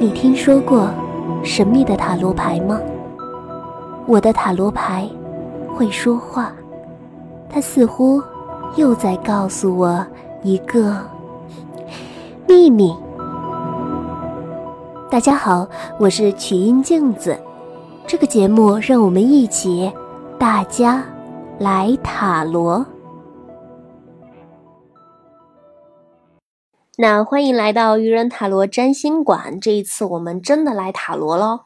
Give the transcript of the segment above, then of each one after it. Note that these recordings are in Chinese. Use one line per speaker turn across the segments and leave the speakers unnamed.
你听说过神秘的塔罗牌吗？我的塔罗牌会说话，它似乎又在告诉我一个 秘密。大家好，我是曲音镜子，这个节目让我们一起大家来塔罗。那欢迎来到愚人塔罗占星馆。这一次我们真的来塔罗喽。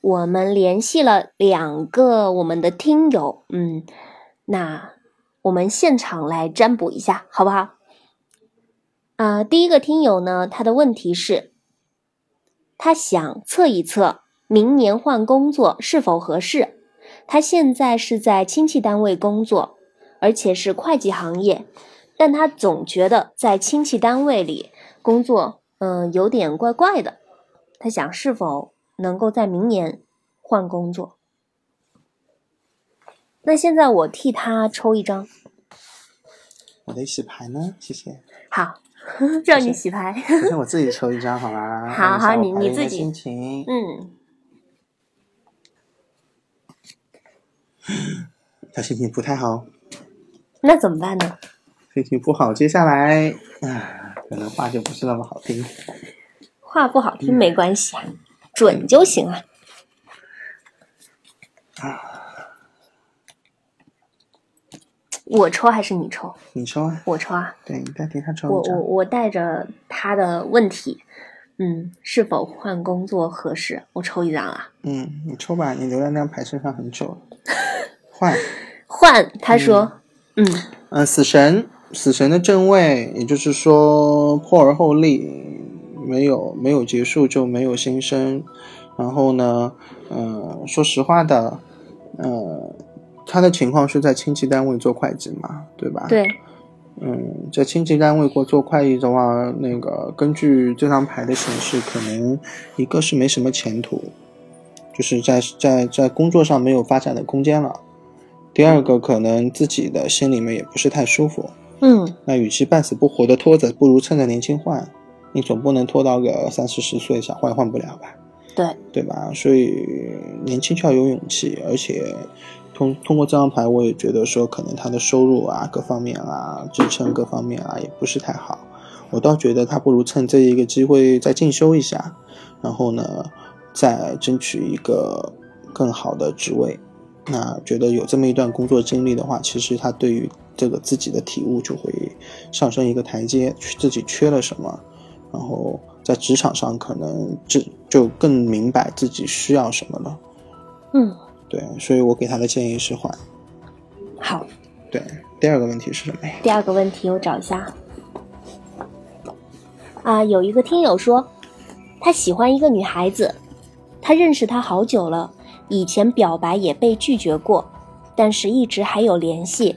我们联系了两个我们的听友，嗯，那我们现场来占卜一下，好不好？啊，第一个听友呢，他的问题是，他想测一测明年换工作是否合适。他现在是在亲戚单位工作，而且是会计行业。但他总觉得在亲戚单位里工作，嗯，有点怪怪的。他想是否能够在明年换工作？那现在我替他抽一张。
我得洗牌呢，谢谢。
好，让你洗牌。
那我自己抽一张好吗？
好 好，你你自己。
心情。
嗯。
他心情不太好。
那怎么办呢？
心情不好，接下来啊，可能话就不是那么好听。
话不好听没关系啊，准就行了。啊，我抽还是你抽？
你抽啊。
我抽啊。
对，你代替他抽
我我我带着他的问题，嗯，是否换工作合适？我抽一张啊。
嗯，你抽吧，你留在那张牌身上很久了。换。
换，他说，嗯
嗯，死神。死神的正位，也就是说破而后立，没有没有结束就没有新生。然后呢，嗯，说实话的，呃，他的情况是在亲戚单位做会计嘛，对吧？
对。
嗯，在亲戚单位过做会计的话，那个根据这张牌的显示，可能一个是没什么前途，就是在在在工作上没有发展的空间了。第二个，可能自己的心里面也不是太舒服。
嗯，
那与其半死不活的拖着，不如趁着年轻换。你总不能拖到个三四十岁想换换不了吧？
对，
对吧？所以年轻就要有勇气，而且通通过这张牌，我也觉得说，可能他的收入啊，各方面啊，支撑各方面啊，也不是太好。我倒觉得他不如趁这一个机会再进修一下，然后呢，再争取一个更好的职位。那觉得有这么一段工作经历的话，其实他对于这个自己的体悟就会上升一个台阶，自己缺了什么，然后在职场上可能这就更明白自己需要什么了。
嗯，
对，所以我给他的建议是换。
好。
对，第二个问题是什么呀？
第二个问题我找一下。啊，有一个听友说，他喜欢一个女孩子，他认识她好久了。以前表白也被拒绝过，但是一直还有联系。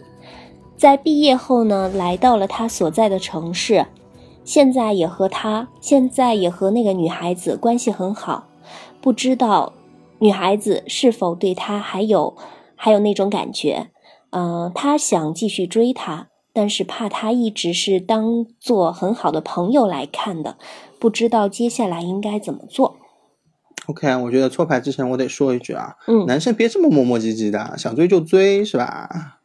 在毕业后呢，来到了他所在的城市，现在也和他，现在也和那个女孩子关系很好。不知道女孩子是否对他还有还有那种感觉？嗯，他想继续追她，但是怕她一直是当做很好的朋友来看的，不知道接下来应该怎么做。
OK，我觉得搓牌之前我得说一句啊，
嗯，
男生别这么磨磨唧唧的，想追就追是吧？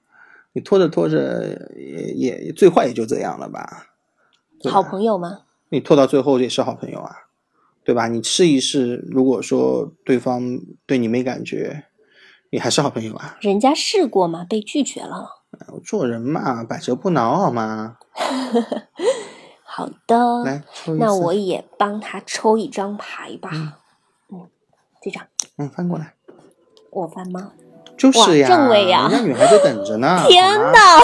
你拖着拖着也也最坏也就这样了吧？
好朋友吗？
你拖到最后也是好朋友啊，对吧？你试一试，如果说对方对你没感觉，你还是好朋友啊。
人家试过嘛，被拒绝了。
做人嘛，百折不挠好吗？
好的，
来，
那我也帮他抽一张牌吧。这张，
嗯，翻过来，
我翻吗？
就是呀，
正位呀，
人家女孩子等着呢。
天哪！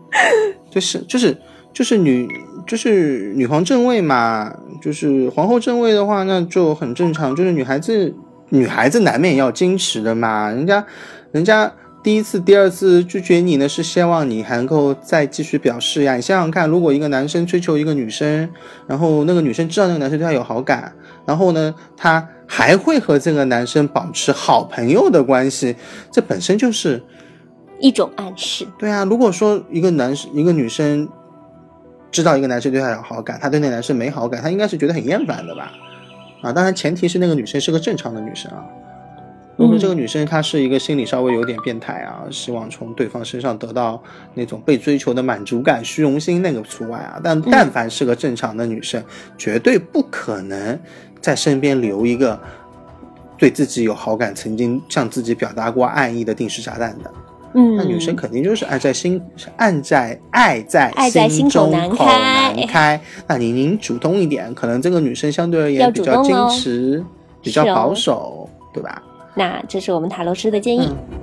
就是就是就是女就是女皇正位嘛，就是皇后正位的话，那就很正常。就是女孩子女孩子难免要矜持的嘛，人家人家第一次、第二次拒绝你呢，是希望你还能够再继续表示呀。你想想看，如果一个男生追求一个女生，然后那个女生知道那个男生对她有好感，然后呢，他。还会和这个男生保持好朋友的关系，这本身就是
一种暗示。
对啊，如果说一个男生、一个女生知道一个男生对她有好感，她对那男生没好感，她应该是觉得很厌烦的吧？啊，当然前提是那个女生是个正常的女生啊。如果这个女生她是一个心理稍微有点变态啊，希望从对方身上得到那种被追求的满足感、虚荣心，那个除外啊。但但凡是个正常的女生，绝对不可能在身边留一个对自己有好感、曾经向自己表达过爱意的定时炸弹的。
嗯，
那女生肯定就是爱在心，爱在爱在
爱在心口
中
难
口
开
难开。那您您主动一点，可能这个女生相对而言比较矜持，比较保守，对吧？
那这是我们塔罗师的建议。
嗯